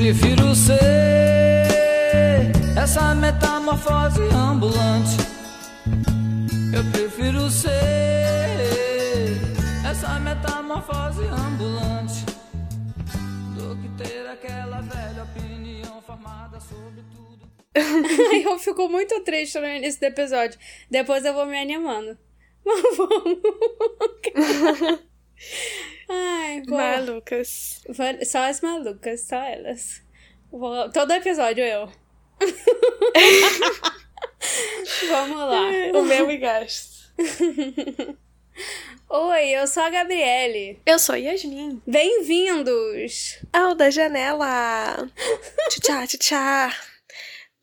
Prefiro ser essa metamorfose ambulante. Eu prefiro ser essa metamorfose ambulante do que ter aquela velha opinião formada sobre tudo. eu fico muito triste no início do episódio. Depois eu vou me animando. Mas vamos. Ai, vou... Malucas. Vou- Só as malucas, só elas. Vou- Todo episódio eu. Vamos lá. O mesmo gasto. Oi, eu sou a Gabriele. Eu sou Yasmin. Bem-vindos! Ao da janela. Tchá, tchá.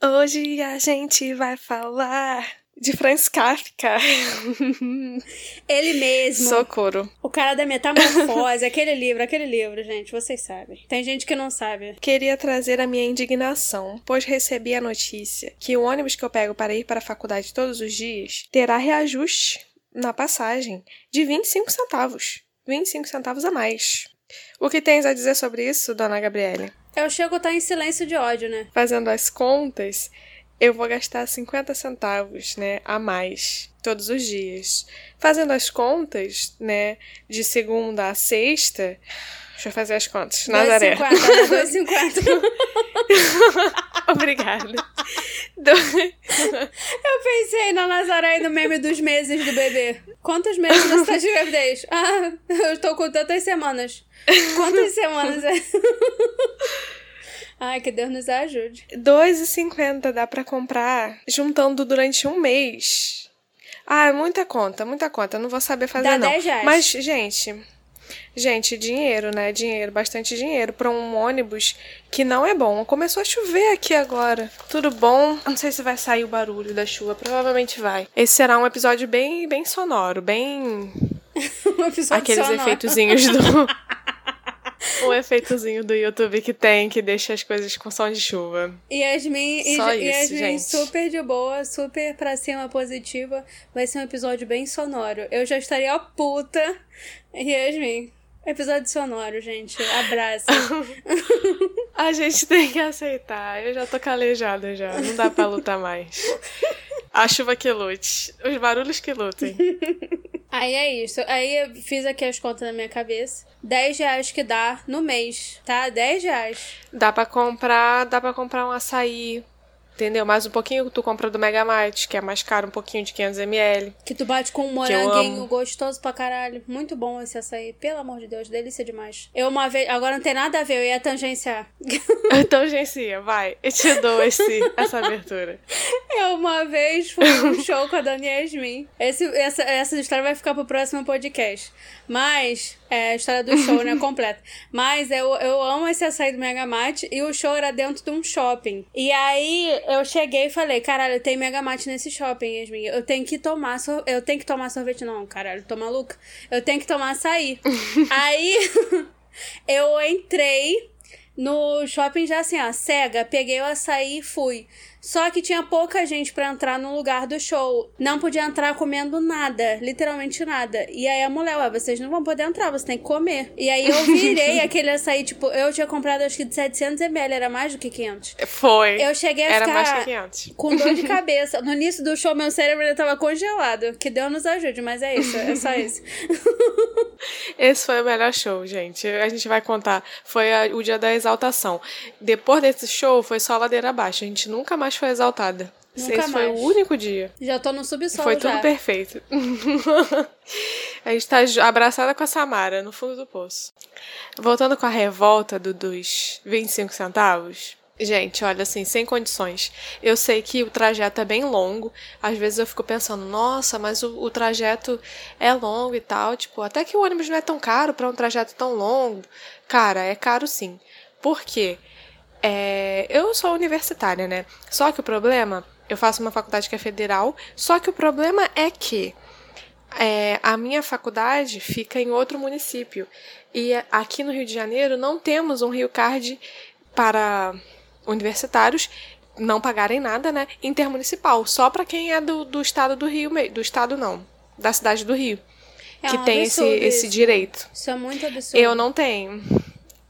Hoje a gente vai falar de Franz Kafka. Ele mesmo. Socorro. O cara da metamorfose, aquele livro, aquele livro, gente, vocês sabem. Tem gente que não sabe. Queria trazer a minha indignação, pois recebi a notícia que o ônibus que eu pego para ir para a faculdade todos os dias terá reajuste na passagem de 25 centavos. 25 centavos a mais. O que tens a dizer sobre isso, dona Gabriele? Eu chego a estar em silêncio de ódio, né? Fazendo as contas, eu vou gastar 50 centavos, né, a mais todos os dias. Fazendo as contas, né, de segunda a sexta, deixa eu fazer as contas. Nazaré. 2,50, né? 2,50. Obrigada. Do- Eu pensei na Nazaré e no meme dos meses do bebê. Quantos meses você tá de gravidez? Ah, eu estou com tantas semanas. Quantas semanas é? Ai, que Deus nos ajude. 2,50 dá pra comprar juntando durante um mês. Ah, é muita conta, muita conta. Não vou saber fazer Dá não. 10 reais. Mas, gente, gente, dinheiro, né? Dinheiro, bastante dinheiro pra um ônibus que não é bom. Começou a chover aqui agora. Tudo bom? Não sei se vai sair o barulho da chuva, provavelmente vai. Esse será um episódio bem, bem sonoro, bem Um episódio aqueles sonoro. efeitozinhos do o efeitozinho do YouTube que tem que deixa as coisas com som de chuva. Yasmin, e- Só isso, Yasmin gente. super de boa, super pra cima positiva. Vai ser um episódio bem sonoro. Eu já estaria puta. Yasmin, episódio sonoro, gente. Abraço. A gente tem que aceitar. Eu já tô calejada já. Não dá pra lutar mais. A chuva que lute. Os barulhos que lutem. Aí é isso. Aí eu fiz aqui as contas na minha cabeça. 10 reais que dá no mês, tá? 10 reais. Dá pra comprar, dá para comprar um açaí. Entendeu? Mais um pouquinho tu compra do Megamite, que é mais caro, um pouquinho de 500ml. Que tu bate com um moranguinho gostoso pra caralho. Muito bom esse açaí. Pelo amor de Deus, delícia demais. Eu uma vez. Agora não tem nada a ver, eu ia tangenciar. Então, Gencia, vai. Eu te dou esse, essa abertura. Eu uma vez fui num show com a Dani Yasmin. Esse, essa, essa história vai ficar pro próximo podcast. Mas, é a história do show, né? Completa. Mas eu, eu amo esse açaí do Megamate e o show era dentro de um shopping. E aí eu cheguei e falei: caralho, tem Megamate nesse shopping, Yasmin. Eu tenho que tomar sor... Eu tenho que tomar sorvete, não, caralho, tô maluca? Eu tenho que tomar açaí. aí eu entrei no shopping já assim, ó, cega, peguei o açaí e fui. Só que tinha pouca gente pra entrar no lugar do show. Não podia entrar comendo nada, literalmente nada. E aí a mulher, ué, vocês não vão poder entrar, você tem que comer. E aí eu virei aquele açaí, tipo, eu tinha comprado acho que de 700ml, era mais do que 500. Foi. Eu cheguei a Era ficar mais que 500. com dor de cabeça. No início do show, meu cérebro ainda tava congelado. Que Deus nos ajude, mas é isso, é só isso. Esse foi o melhor show, gente. A gente vai contar. Foi a- o dia da exaltação. Depois desse show, foi só ladeira abaixo. A gente nunca mais foi exaltada. Nunca Esse foi o mais. único dia. Já tô no subsolo Foi já. tudo perfeito. a gente tá abraçada com a Samara no fundo do poço. Voltando com a revolta do, dos 25 centavos. Gente, olha assim, sem condições. Eu sei que o trajeto é bem longo. Às vezes eu fico pensando, nossa, mas o, o trajeto é longo e tal. Tipo, até que o ônibus não é tão caro para um trajeto tão longo. Cara, é caro sim. Por quê? É, eu sou universitária, né? Só que o problema, eu faço uma faculdade que é federal, só que o problema é que é, a minha faculdade fica em outro município. E aqui no Rio de Janeiro não temos um Rio Card para universitários não pagarem nada, né? Intermunicipal. Só para quem é do, do estado do Rio, do estado não, da cidade do Rio. É que um tem esse, esse isso. direito. Isso é muito absurdo. Eu não tenho.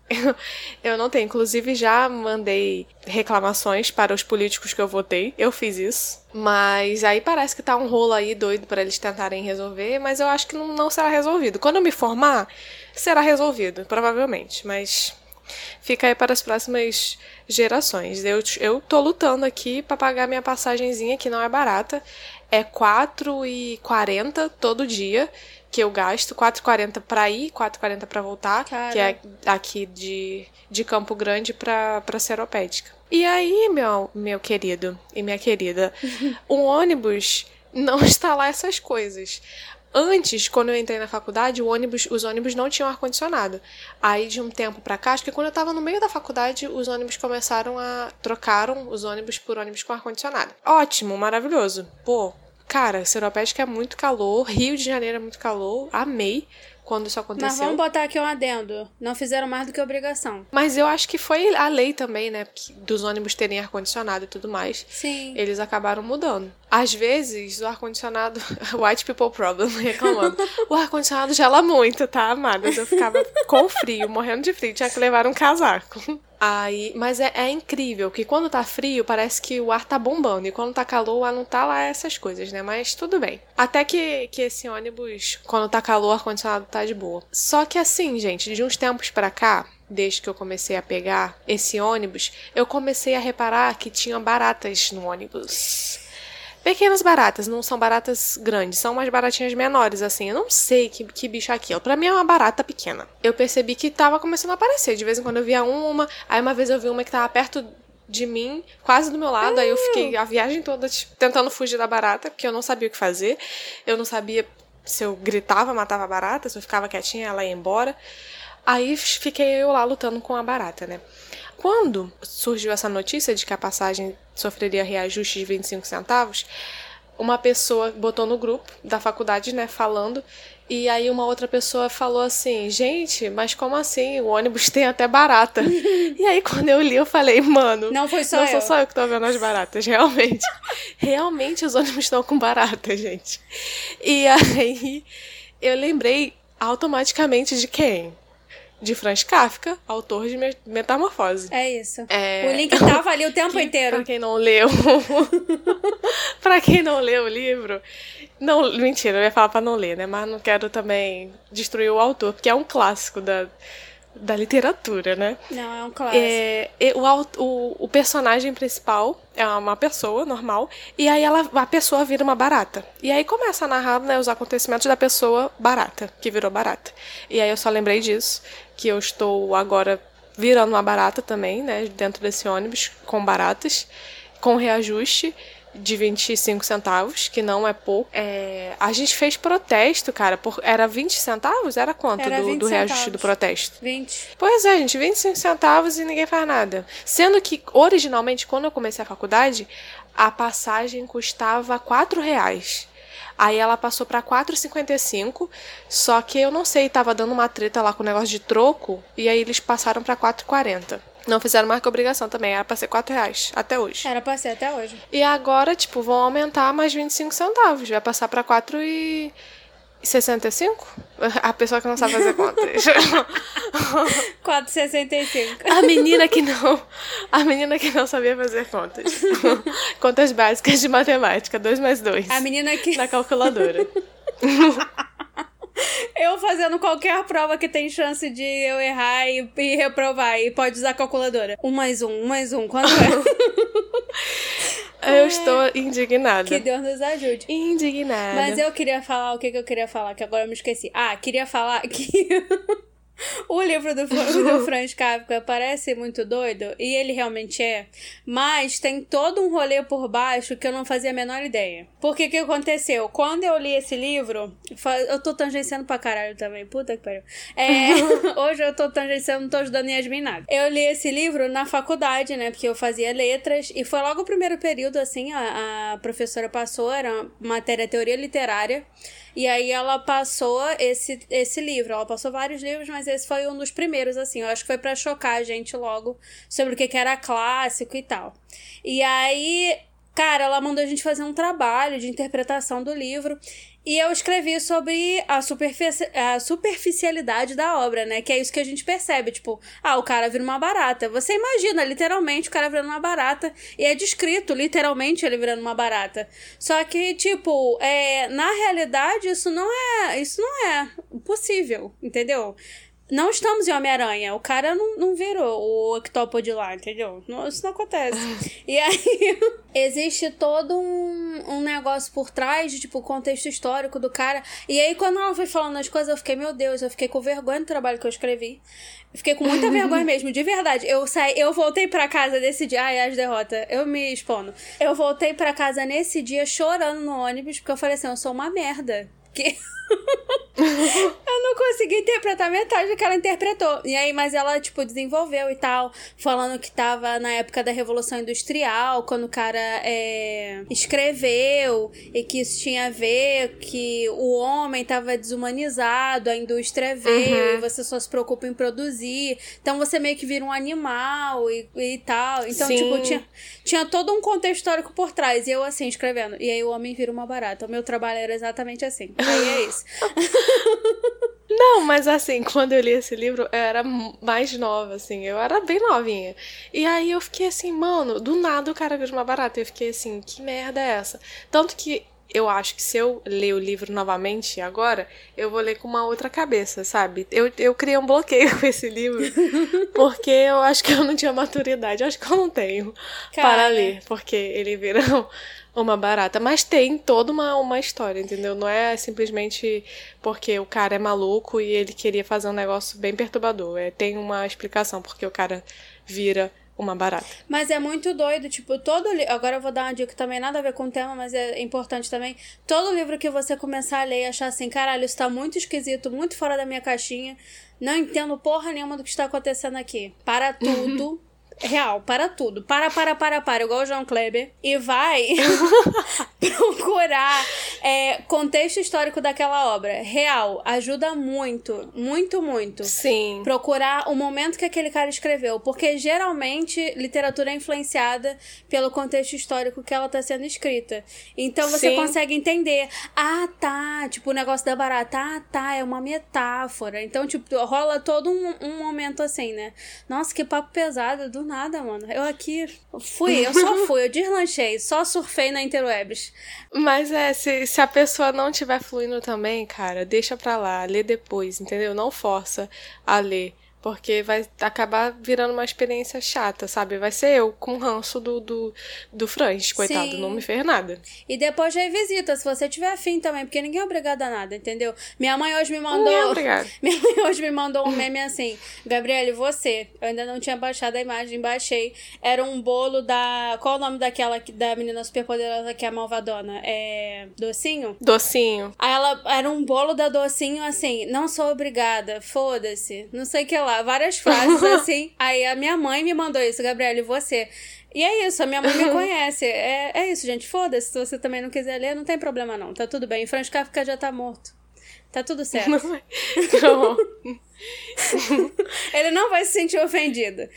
Eu não tenho. Inclusive, já mandei reclamações para os políticos que eu votei. Eu fiz isso. Mas aí parece que tá um rolo aí doido para eles tentarem resolver. Mas eu acho que não, não será resolvido. Quando eu me formar, será resolvido, provavelmente. Mas fica aí para as próximas gerações. Eu, eu tô lutando aqui para pagar minha passagenzinha, que não é barata. É R$4,40 todo dia que eu gasto, 4,40 para ir, 4,40 para voltar, Cara. que é aqui de, de Campo Grande para para Seropédica. E aí, meu, meu querido e minha querida, o ônibus não está lá essas coisas. Antes, quando eu entrei na faculdade, o ônibus, os ônibus não tinham ar-condicionado. Aí, de um tempo pra cá, acho que quando eu tava no meio da faculdade, os ônibus começaram a. trocaram os ônibus por ônibus com ar-condicionado. Ótimo, maravilhoso. Pô, cara, Seropédica é muito calor, Rio de Janeiro é muito calor, amei quando isso aconteceu. Mas vamos botar aqui um adendo. Não fizeram mais do que obrigação. Mas eu acho que foi a lei também, né? Dos ônibus terem ar-condicionado e tudo mais. Sim. Eles acabaram mudando. Às vezes, o ar-condicionado. White people problem, reclamando. o ar-condicionado gela muito, tá, amadas? Eu ficava com frio, morrendo de frio. Tinha que levar um casaco. Aí, mas é, é incrível que quando tá frio, parece que o ar tá bombando. E quando tá calor, o ar não tá lá essas coisas, né? Mas tudo bem. Até que, que esse ônibus, quando tá calor, o ar-condicionado tá de boa. Só que assim, gente, de uns tempos pra cá, desde que eu comecei a pegar esse ônibus, eu comecei a reparar que tinha baratas no ônibus. Pequenas baratas, não são baratas grandes, são umas baratinhas menores, assim. Eu não sei que, que bicho é aquilo. Pra mim é uma barata pequena. Eu percebi que tava começando a aparecer. De vez em quando eu via uma, aí uma vez eu vi uma que tava perto de mim, quase do meu lado. Aí eu fiquei a viagem toda tipo, tentando fugir da barata, porque eu não sabia o que fazer. Eu não sabia se eu gritava, matava a barata, se eu ficava quietinha, ela ia embora. Aí fiquei eu lá lutando com a barata, né? Quando surgiu essa notícia de que a passagem sofreria reajuste de 25 centavos, uma pessoa botou no grupo da faculdade, né, falando, e aí uma outra pessoa falou assim: "Gente, mas como assim? O ônibus tem até barata". e aí quando eu li, eu falei: "Mano, Não foi só não eu. sou só eu que tô vendo as baratas, realmente. realmente os ônibus estão com barata, gente". E aí eu lembrei automaticamente de quem? De Franz Kafka, autor de Me- Metamorfose. É isso. É. O link tava ali o tempo Que, inteiro. Pra quem não leu. pra quem não leu o livro. Não, mentira, eu ia falar pra não ler, né? Mas não quero também destruir o autor, porque é um clássico da, da literatura, né? Não, é um clássico. É, o, o, o personagem principal é uma pessoa normal, e aí ela, a pessoa vira uma barata. E aí começa a narrar né, os acontecimentos da pessoa barata, que virou barata. E aí eu só lembrei disso, que eu estou agora virando uma barata também, né, dentro desse ônibus, com baratas, com reajuste de 25 centavos, que não é pouco. É, a gente fez protesto, cara, por, era 20 centavos? Era quanto Era do, 20 do reajuste centavos. do protesto? 20. Pois é, gente, 25 centavos e ninguém faz nada. Sendo que, originalmente, quando eu comecei a faculdade, a passagem custava 4 reais. Aí ela passou pra 4,55, só que eu não sei, tava dando uma treta lá com o negócio de troco, e aí eles passaram pra 4,40. Não fizeram mais que obrigação também, era pra ser 4 reais, até hoje. Era pra ser até hoje. E agora, tipo, vão aumentar mais 25 centavos, vai passar pra 4 e... 65? A pessoa que não sabe fazer contas. 4,65. A menina que não. A menina que não sabia fazer contas. contas básicas de matemática, 2 mais 2. A menina que. Na calculadora. Eu fazendo qualquer prova que tem chance de eu errar e, e reprovar. E pode usar a calculadora. Um mais um, um mais um. Quanto é? Eu estou indignada. que Deus nos ajude. Indignada. Mas eu queria falar o que, que eu queria falar, que agora eu me esqueci. Ah, queria falar que o livro do, do Franz Kafka parece muito doido, e ele realmente é, mas tem todo um rolê por baixo que eu não fazia a menor ideia. Porque o que aconteceu? Quando eu li esse livro, eu tô tangenciando pra caralho também, puta que pariu. É, hoje eu tô tangenciando, não tô ajudando Yasmin nada. Eu li esse livro na faculdade, né, porque eu fazia letras, e foi logo o primeiro período, assim, a, a professora passou, era matéria teoria literária, e aí ela passou esse, esse livro. Ela passou vários livros, mas esse foi um dos primeiros, assim. Eu acho que foi pra chocar a gente logo sobre o que, que era clássico e tal. E aí, cara, ela mandou a gente fazer um trabalho de interpretação do livro. E eu escrevi sobre a, superfici a superficialidade da obra, né? Que é isso que a gente percebe. Tipo, ah, o cara vira uma barata. Você imagina, literalmente, o cara virando uma barata. E é descrito, literalmente, ele virando uma barata. Só que, tipo, é, na realidade, isso não é. Isso não é possível, entendeu? Não estamos em Homem-Aranha. O cara não, não virou o octópode lá, entendeu? Não, isso não acontece. e aí, existe todo um, um negócio por trás de, tipo, o contexto histórico do cara. E aí, quando ela foi falando as coisas, eu fiquei, meu Deus, eu fiquei com vergonha do trabalho que eu escrevi. Eu fiquei com muita vergonha mesmo, de verdade. Eu saí, eu voltei para casa nesse dia. Ai, as derrotas, eu me expondo. Eu voltei para casa nesse dia chorando no ônibus, porque eu falei assim, eu sou uma merda. Que. eu não consegui interpretar metade do que ela interpretou. E aí, mas ela, tipo, desenvolveu e tal, falando que tava na época da Revolução Industrial, quando o cara é, escreveu, e que isso tinha a ver que o homem tava desumanizado, a indústria veio, Uhum. e você só se preocupa em produzir. Então você meio que vira um animal e, e tal. Então, Sim. tipo, tinha, tinha todo um contexto histórico por trás. E eu, assim, escrevendo. E aí o homem vira uma barata. O meu trabalho era exatamente assim. Aí é isso. Não, mas assim, quando eu li esse livro, eu era mais nova, assim, eu era bem novinha. E aí eu fiquei assim, mano, do nada o cara vira uma barata. Eu fiquei assim, que merda é essa? Tanto que eu acho que se eu ler o livro novamente agora, eu vou ler com uma outra cabeça, sabe? Eu, eu criei um bloqueio com esse livro, porque eu acho que eu não tinha maturidade. Eu acho que eu não tenho Cara. para ler, porque ele vira uma barata. Mas tem toda uma, uma história, entendeu? Não é simplesmente porque o cara é maluco e ele queria fazer um negócio bem perturbador. É, tem uma explicação porque o cara vira uma barata. Mas é muito doido, tipo, todo livro. Agora eu vou dar uma dica também, nada a ver com o tema, mas é importante também. Todo livro que você começar a ler e achar assim, caralho, isso tá muito esquisito, muito fora da minha caixinha. Não entendo porra nenhuma do que está acontecendo aqui. Para tudo. Real, para tudo. Para, para, para, para, igual o João Kleber. E vai procurar é, contexto histórico daquela obra. Real, ajuda muito, muito, muito Sim. procurar o momento que aquele cara escreveu, porque geralmente literatura é influenciada pelo contexto histórico que ela tá sendo escrita. Então você Sim. consegue entender, ah, tá, tipo o negócio da barata, ah, tá, é uma metáfora. Então, tipo, rola todo um, um momento assim, né? Nossa, que papo pesado, do nada, mano. Eu aqui fui, eu só fui, eu deslanchei, só surfei na Interwebs. Mas é, se, se a pessoa não tiver fluindo também, cara, deixa pra lá, lê depois, entendeu? Não força a ler. Porque vai acabar virando uma experiência chata, sabe? Vai ser eu com ranço do, do, do Franz, coitado, Sim. não me fez nada. E depois revisita, se você tiver afim também, porque ninguém é obrigado a nada, entendeu? Minha mãe hoje me mandou. É obrigado. Minha mãe hoje me mandou um meme assim: Gabriele, você. Eu ainda não tinha baixado a imagem, baixei. Era um bolo da. Qual o nome daquela que- da menina superpoderosa que é a malvadona? É. Docinho? Docinho. Aí ela era um bolo da docinho assim, não sou obrigada, foda-se, não sei o que lá, várias frases assim. Aí a minha mãe me mandou isso, Gabriele, você. E é isso, a minha mãe me conhece. É, é isso, gente, foda-se. Se você também não quiser ler, não tem problema não, tá tudo bem. Franz Kafka já tá morto. Tá tudo certo. Não. Ele não vai se sentir ofendido.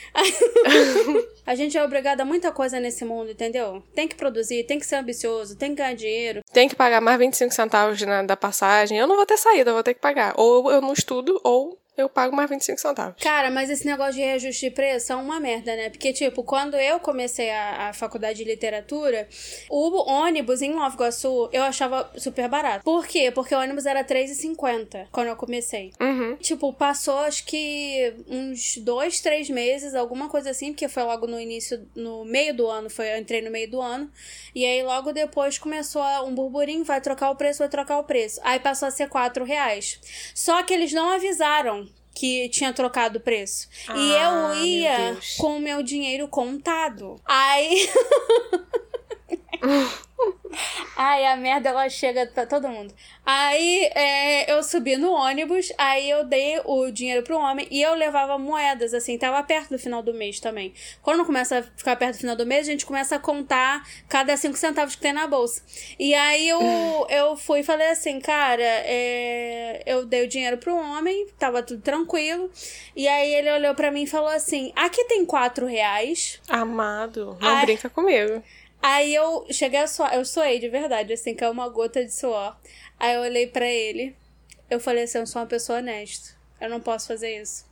a gente é obrigado a muita coisa nesse mundo, entendeu? Tem que produzir, tem que ser ambicioso, tem que ganhar dinheiro. Tem que pagar mais 25 centavos na, da passagem. Eu não vou ter saída, eu vou ter que pagar. Ou eu não estudo, ou eu pago mais 25 centavos. Cara, mas esse negócio de reajuste de preço é uma merda, né? Porque, tipo, quando eu comecei a, a faculdade de literatura, o ônibus em Nova Iguaçu eu achava super barato. Por quê? Porque o ônibus era R$3,50 quando eu comecei. Uhum. Tipo, passou acho que uns dois, três meses, alguma coisa assim, porque foi logo no início, no meio do ano, foi, eu entrei no meio do ano. E aí logo depois começou um burburinho, vai trocar o preço, vai trocar o preço. Aí passou a ser quatro reais. Só que eles não avisaram que tinha trocado o preço. e Ah, eu meu ia com o meu dinheiro contado. Aí. Ai, a merda ela chega pra todo mundo. Aí é, eu subi no ônibus, aí eu dei o dinheiro pro homem e eu levava moedas, assim, tava perto do final do mês também. Quando começa a ficar perto do final do mês, a gente começa a contar cada cinco centavos que tem na bolsa. E aí eu, eu fui e falei assim, cara, é, eu dei o dinheiro pro homem, tava tudo tranquilo. E aí ele olhou pra mim e falou assim: aqui tem quatro reais. Amado, não Ai. brinca comigo. Aí eu cheguei a suar, eu suei de verdade, assim, que é uma gota de suor. Aí eu olhei pra ele, eu falei assim, eu sou uma pessoa honesta, eu não posso fazer isso.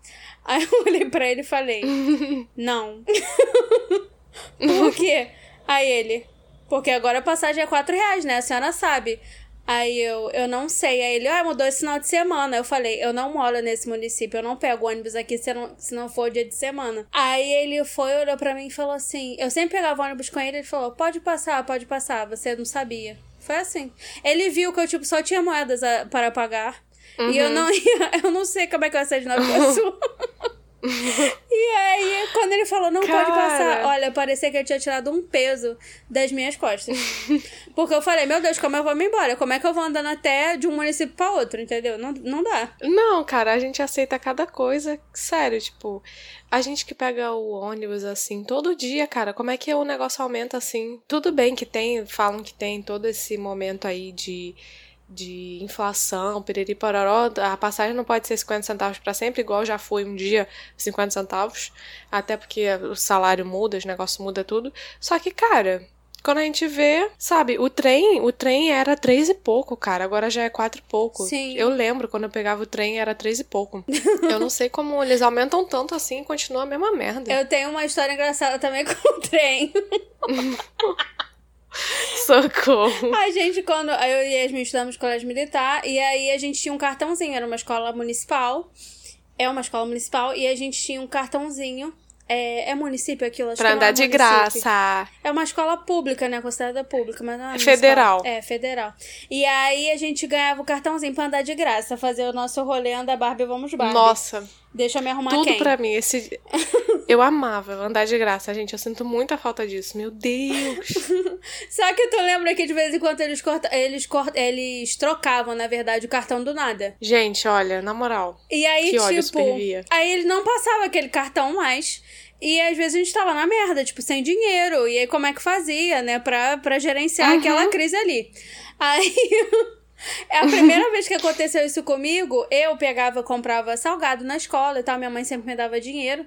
Aí eu olhei pra ele e falei, não. Por quê? Aí ele, porque agora a passagem é 4 reais, né? A senhora sabe. Aí eu, eu não sei. Aí ele, ah, mudou esse final de semana. Eu falei, eu não moro nesse município, eu não pego ônibus aqui se não, se não for dia de semana. Aí ele foi, olhou pra mim e falou assim: eu sempre pegava ônibus com ele, ele falou, pode passar, pode passar, você não sabia. Foi assim. Ele viu que eu, tipo, só tinha moedas a, para pagar. Uhum. E eu não ia, eu não sei como é que eu ia sair de Nova Iguaçu. e aí, quando ele falou, não Cara. pode passar, olha, parecia que eu tinha tirado um peso das minhas costas. Porque eu falei, meu Deus, como eu vou me embora? Como é que eu vou andando até de um município pra outro, entendeu? Não, não dá. Não, cara, a gente aceita cada coisa. Sério, tipo, a gente que pega o ônibus assim todo dia, cara, como é que o negócio aumenta assim? Tudo bem que tem, falam que tem todo esse momento aí de de inflação, piriri pororó, a passagem não pode ser 50 centavos para sempre, igual já foi um dia 50 centavos, até porque o salário muda, os negócios muda tudo. Só que, cara, quando a gente vê, sabe, o trem, o trem era três e pouco, cara, agora já é quatro e pouco. Sim. Eu lembro quando eu pegava o trem era três e pouco. eu não sei como eles aumentam tanto assim e continua a mesma merda. Eu tenho uma história engraçada também com o trem. Socorro. A gente, quando. Eu e Yasmin estudamos colégio militar, e aí a gente tinha um cartãozinho, era uma escola municipal. É uma escola municipal, e a gente tinha um cartãozinho é, é município aquilo? Acho pra que andar é de graça. É uma escola pública, né? Considerada pública, mas não é, é federal. É, federal. E aí a gente ganhava o cartãozinho pra andar de graça, fazer o nosso rolê, anda Barbie, vamos Barbie. Nossa. Deixa eu me arrumar Tudo quem? pra mim. Esse... eu amava andar de graça, gente. Eu sinto muita falta disso. Meu Deus. Só que tu lembra que de vez em quando eles, corta... eles, cort... eles trocavam, na verdade, o cartão do nada. Gente, olha, na moral. E aí, tipo. Aí eles não passavam aquele cartão mais. E às vezes a gente tava na merda, tipo, sem dinheiro. E aí como é que fazia, né, pra, pra gerenciar uhum. aquela crise ali. Aí. É a primeira vez que aconteceu isso comigo, eu pegava, comprava salgado na escola e tal. Minha mãe sempre me dava dinheiro,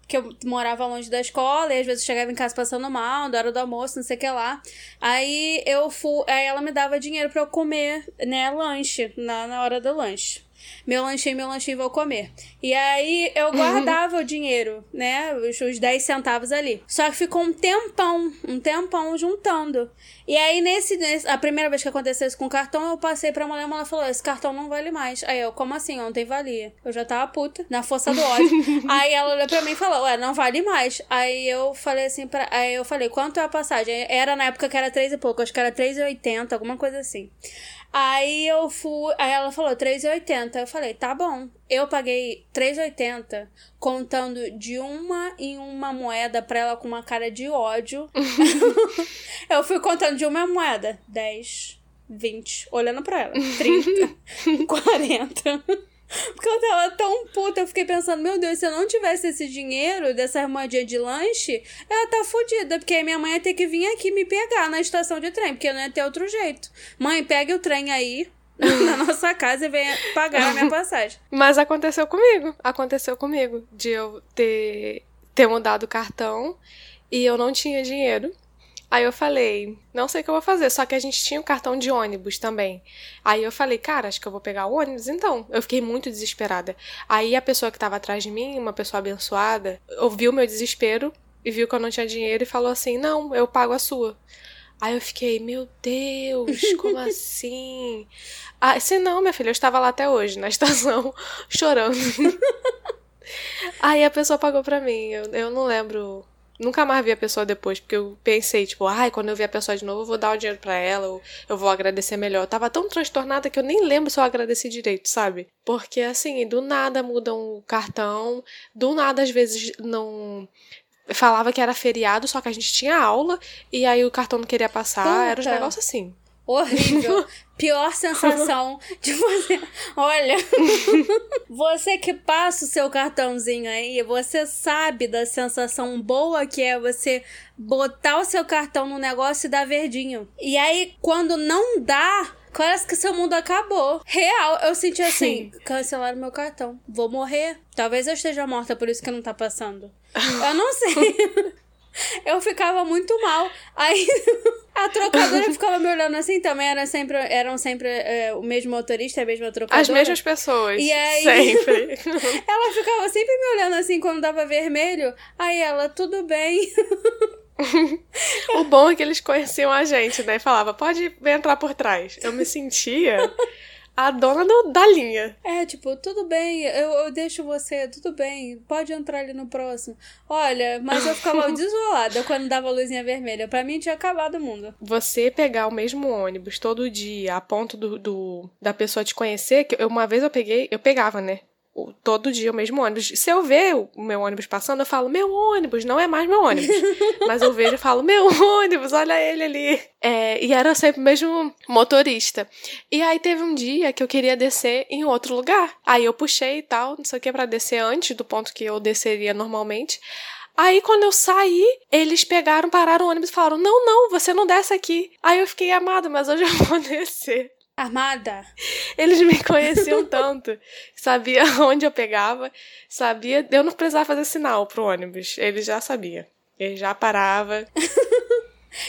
porque eu morava longe da escola, e às vezes eu chegava em casa passando mal, da hora do almoço, não sei o que lá. Aí eu fui, aí ela me dava dinheiro para eu comer, né, lanche, na, na hora do lanche meu lanchinho, meu lanchinho, vou comer. E aí eu uhum. guardava o dinheiro, né? Os, os 10 centavos ali. Só que ficou um tempão, um tempão juntando. E aí, nesse, nesse, a primeira vez que aconteceu isso com o cartão, eu passei pra mulher e ela falou: esse cartão não vale mais. Aí eu, como assim? Ontem valia. Eu já tava puta, na força do ódio. aí ela olhou pra mim e falou: Ué, não vale mais. Aí eu falei assim pra. Aí eu falei, quanto é a passagem? Era na época que era 3 e pouco, acho que era 3,80, alguma coisa assim. Aí eu fui. Aí ela falou 3,80. Eu falei, tá bom. Eu paguei 3,80 contando de uma em uma moeda pra ela com uma cara de ódio. eu fui contando de uma moeda. 10, 20, olhando pra ela. 30, 40. Porque eu tava tão puta, eu fiquei pensando, meu Deus, se eu não tivesse esse dinheiro dessa moedinha de lanche, ela tá fodida, porque aí minha mãe ia ter que vir aqui me pegar na estação de trem, porque não ia ter outro jeito. Mãe, pega o trem aí, na nossa casa e venha pagar a minha passagem. Mas aconteceu comigo. Aconteceu comigo. De eu ter, ter mudado o cartão e eu não tinha dinheiro. Aí eu falei, não sei o que eu vou fazer, só que a gente tinha o um cartão de ônibus também. Aí eu falei, cara, acho que eu vou pegar o ônibus então. Eu fiquei muito desesperada. Aí a pessoa que estava atrás de mim, uma pessoa abençoada, ouviu meu desespero e viu que eu não tinha dinheiro e falou assim: "Não, eu pago a sua". Aí eu fiquei, meu Deus, como assim? Ah, se não, minha filha, eu estava lá até hoje, na estação, chorando. Aí a pessoa pagou pra mim. Eu, eu não lembro Nunca mais vi a pessoa depois, porque eu pensei, tipo, ai, quando eu ver a pessoa de novo, eu vou dar o dinheiro para ela, ou eu vou agradecer melhor. Eu tava tão transtornada que eu nem lembro se eu agradeci direito, sabe? Porque, assim, do nada mudam o cartão, do nada, às vezes, não falava que era feriado, só que a gente tinha aula e aí o cartão não queria passar, Puta. era um negócio assim. Horrível. Pior sensação de você. Olha, você que passa o seu cartãozinho aí, você sabe da sensação boa que é você botar o seu cartão no negócio e dar verdinho. E aí, quando não dá, Parece que seu mundo acabou. Real, eu senti assim: Sim. cancelaram meu cartão. Vou morrer. Talvez eu esteja morta, por isso que não tá passando. eu não sei. Eu ficava muito mal. Aí a trocadora ficava me olhando assim também. Era sempre, eram sempre é, o mesmo motorista, a mesma trocadora. As mesmas pessoas. E aí- Sempre. Ela ficava sempre me olhando assim quando dava vermelho. Aí ela, tudo bem. o bom é que eles conheciam a gente, né? E falava, pode entrar por trás. Eu me sentia a dona do- da linha. É, tipo, tudo bem, eu, eu deixo você, tudo bem, pode entrar ali no próximo. Olha, mas eu ficava desolada quando dava a luzinha vermelha. Pra mim tinha acabado o mundo. Você pegar o mesmo ônibus todo dia, a ponto do, do- da pessoa te conhecer, que eu- uma vez eu peguei, eu pegava, né? Todo dia o mesmo ônibus. Se eu ver o meu ônibus passando, eu falo, meu ônibus, não é mais meu ônibus. Mas eu vejo e falo, meu ônibus, olha ele ali. É, e era sempre o mesmo motorista. E aí teve um dia que eu queria descer em outro lugar. Aí eu puxei e tal, não sei o que, pra descer antes do ponto que eu desceria normalmente. Aí, quando eu saí, eles pegaram, pararam o ônibus e falaram: Não, não, você não desce aqui. Aí eu fiquei amada, mas hoje eu vou descer. Armada? Eles me conheciam tanto. Sabia onde eu pegava, sabia. Eu não precisava fazer sinal pro ônibus. Ele já sabia. Ele já parava.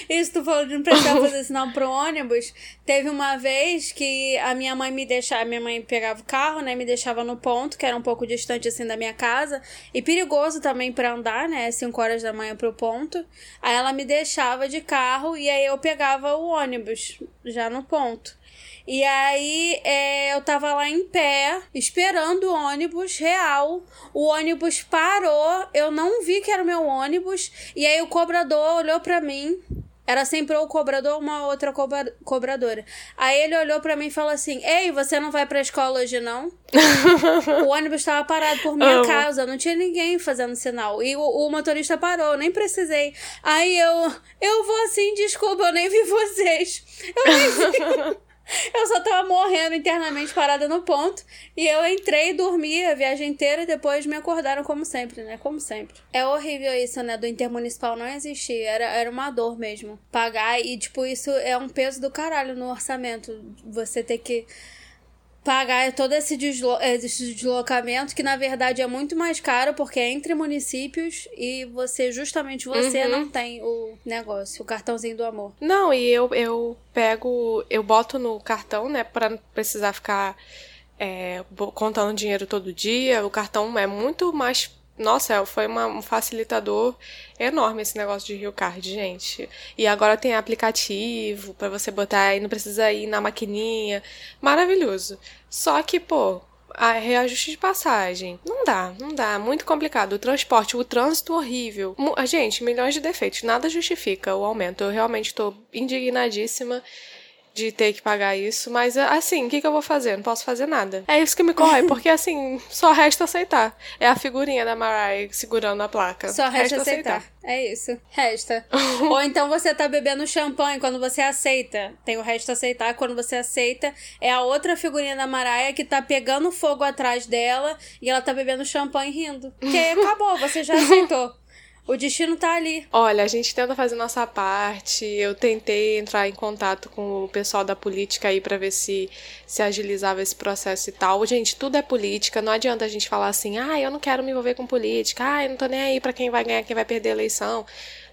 Isso, tu falou de não precisar fazer sinal pro ônibus. Teve uma vez que a minha mãe me deixava, minha mãe pegava o carro, né, me deixava no ponto, que era um pouco distante assim da minha casa, e perigoso também pra andar, né, 5 horas da manhã pro ponto. Aí ela me deixava de carro e aí eu pegava o ônibus já no ponto. E aí é, eu tava lá em pé, esperando o ônibus real. O ônibus parou, eu não vi que era o meu ônibus. E aí o cobrador olhou pra mim. Era sempre ou o cobrador ou uma outra cobra- cobradora. Aí ele olhou pra mim e falou assim: Ei, você não vai pra escola hoje, não? o ônibus tava parado por minha casa, não tinha ninguém fazendo sinal. E o, o motorista parou, nem precisei. Aí eu, eu vou assim, desculpa, eu nem vi vocês. Eu nem vi. Eu só tava morrendo internamente parada no ponto. E eu entrei, dormi a viagem inteira e depois me acordaram como sempre, né? Como sempre. É horrível isso, né? Do intermunicipal não existir. Era, era uma dor mesmo. Pagar e, tipo, isso é um peso do caralho no orçamento. Você ter que pagar todo esse, deslo esse deslocamento, que na verdade é muito mais caro, porque é entre municípios e você, justamente você, Uhum. não tem o negócio, o cartãozinho do amor. Não, e eu, eu pego, eu boto no cartão, né, pra não precisar ficar é, contando dinheiro todo dia. O cartão é muito mais. Nossa, foi uma- um facilitador enorme esse negócio de Rio Card, gente. E agora tem aplicativo pra você botar aí, não precisa ir na maquininha. Maravilhoso. Só que, pô, a reajuste de passagem. Não dá, não dá. Muito complicado. O transporte, o trânsito horrível. Gente, milhões de defeitos. Nada justifica o aumento. Eu realmente tô indignadíssima de ter que pagar isso. Mas, assim, o que, que eu vou fazer? Não posso fazer nada. É isso que me corrói, porque, assim, só resta aceitar. É a figurinha da Mariah segurando a placa. Só resta aceitar. É isso. Resta. Ou então você tá bebendo champanhe quando você aceita. Tem o resto aceitar. Quando você aceita, é a outra figurinha da Maraia que tá pegando fogo atrás dela e ela tá bebendo champanhe rindo. Porque acabou, você já aceitou. O destino tá ali. Olha, a gente tenta fazer nossa parte. Eu tentei entrar em contato com o pessoal da política aí pra ver se se agilizava esse processo e tal. Gente, tudo é política. Não adianta a gente falar assim: "Ah, eu não quero me envolver com política. Ah, eu não tô nem aí pra quem vai ganhar, quem vai perder a eleição".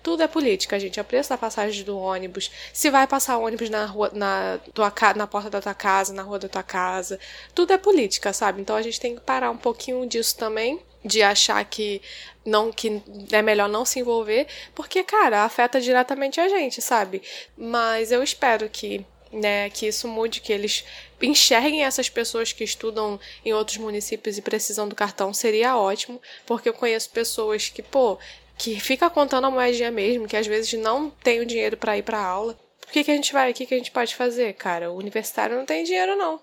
Tudo é política, gente. É o preço da passagem do ônibus. Se vai passar ônibus na rua, na, tua, na porta da tua casa, na rua da tua casa. Tudo é política, sabe? Então a gente tem que parar um pouquinho disso também de achar que não que é melhor não se envolver, porque cara, afeta diretamente a gente, sabe? Mas eu espero que né, que isso mude, que eles enxerguem essas pessoas que estudam em outros municípios e precisam do cartão, seria ótimo, porque eu conheço pessoas que, pô, que fica contando a moedinha mesmo, que às vezes não tem o dinheiro para ir para aula. O que, que a gente vai, o que, que a gente pode fazer, cara? O universitário não tem dinheiro, não.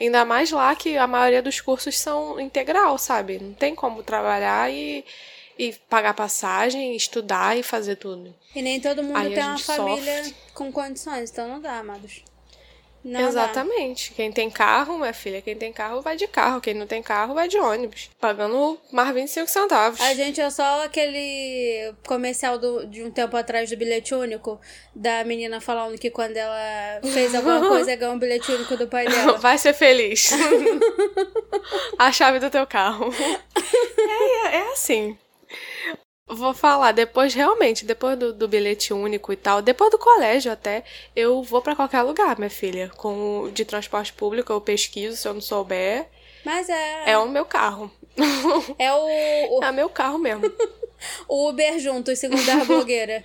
Ainda mais lá que a maioria dos cursos são integral, sabe? Não tem como trabalhar e, e pagar passagem, estudar e fazer tudo. E nem todo mundo Aí tem uma família sofre. com condições, então não dá, amados. Não dá. Exatamente. Quem tem carro, minha filha, quem tem carro vai de carro. Quem não tem carro vai de ônibus. Pagando mais 25 centavos. A gente é só aquele comercial do- de um tempo atrás do bilhete único, da menina falando que quando ela fez alguma coisa ganhou um bilhete único do pai dela. Vai ser feliz. a chave do teu carro. É, é assim. Vou falar, depois realmente, depois do, do, bilhete único e tal, depois do colégio até, eu vou para qualquer lugar, minha filha. Com de transporte público, eu pesquiso se eu não souber. Mas é. É o meu carro. É o. o... É meu carro mesmo. o Uber juntos, segundo a blogueira.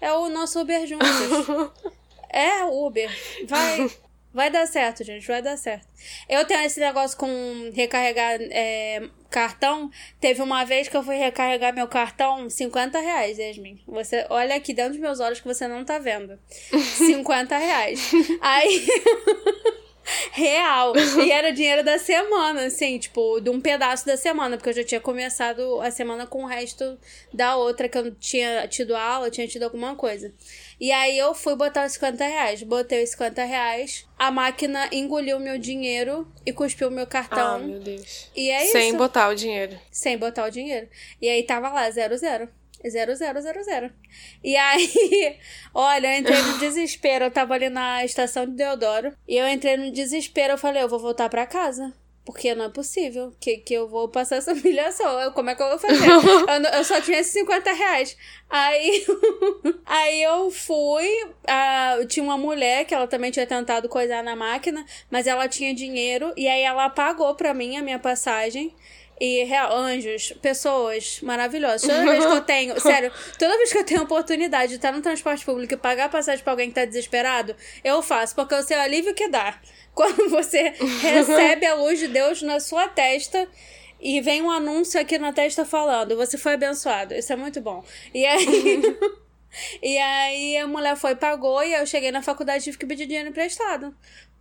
É o nosso Uber juntos. É Uber. Vai. Vai dar certo, gente, vai dar certo. Eu tenho esse negócio com recarregar é, cartão. Teve uma vez que eu fui recarregar meu cartão, 50 reais, Yasmin. Você olha aqui dentro dos meus olhos que você não tá vendo. 50 reais. Aí. Real. E era dinheiro da semana, assim, tipo, de um pedaço da semana, porque eu já tinha começado a semana com o resto da outra, que eu tinha tido aula, tinha tido alguma coisa. E aí eu fui botar os 50 reais. Botei os 50 reais. A máquina engoliu meu dinheiro e cuspiu meu cartão. Ah, meu Deus. E é Sem isso. botar o dinheiro. Sem botar o dinheiro. E aí tava lá, zero, zero. Zero, zero, zero, zero. E aí, olha, eu entrei no desespero. Eu tava ali na estação de Deodoro. E eu entrei no desespero. Eu falei, eu vou voltar pra casa. Porque não é possível que, que eu vou passar essa humilhação. Eu, como é que eu vou fazer? eu, eu, só tinha esses 50 reais. Aí, aí eu fui. Uh, tinha uma mulher que ela também tinha tentado coisar na máquina, mas ela tinha dinheiro. E aí ela pagou pra mim a minha passagem. E real, anjos, pessoas maravilhosas. Toda vez que eu tenho, sério, toda vez que eu tenho oportunidade de estar no transporte público e pagar passagem pra alguém que tá desesperado, eu faço, porque eu sei o alívio que dá. Quando você recebe a luz de Deus na sua testa e vem um anúncio aqui na testa falando: você foi abençoado. Isso é muito bom. E aí. e aí a mulher foi, pagou, e eu cheguei na faculdade e tive que pedir dinheiro emprestado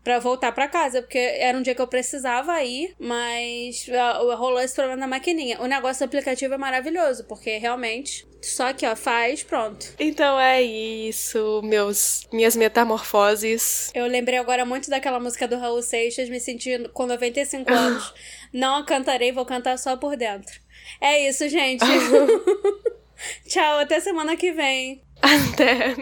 para voltar para casa, porque era um dia que eu precisava ir, mas uh, rolou esse problema na maquininha. O negócio do aplicativo é maravilhoso, porque realmente só que ó, faz, pronto. Então é isso, meus minhas metamorfoses. Eu lembrei agora muito daquela música do Raul Seixas, me sentindo com 95 anos. Não cantarei, vou cantar só por dentro. É isso, gente. Tchau, até semana que vem. Até.